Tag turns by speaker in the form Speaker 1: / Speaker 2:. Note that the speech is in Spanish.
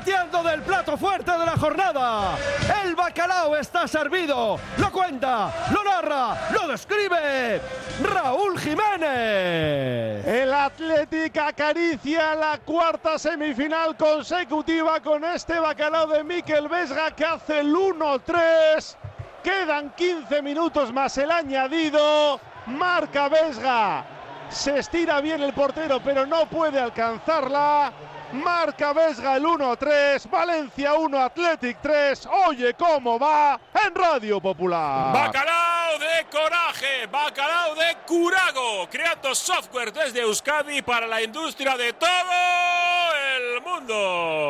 Speaker 1: Repitiendo del plato fuerte de la jornada. El bacalao está servido. Lo cuenta, lo narra, lo describe. Raúl Jiménez.
Speaker 2: El Athletic acaricia la cuarta semifinal consecutiva con este bacalao de Miquel Vesga que hace el 1-3. Quedan 15 minutos más el añadido. Marca Vesga. Se estira bien el portero, pero no puede alcanzarla. Marca Vesga el 1-3. Valencia 1, Athletic 3. Oye cómo va en Radio Popular.
Speaker 3: Bacalao de coraje, bacalao de curago, creando software desde Euskadi para la industria de todo el mundo.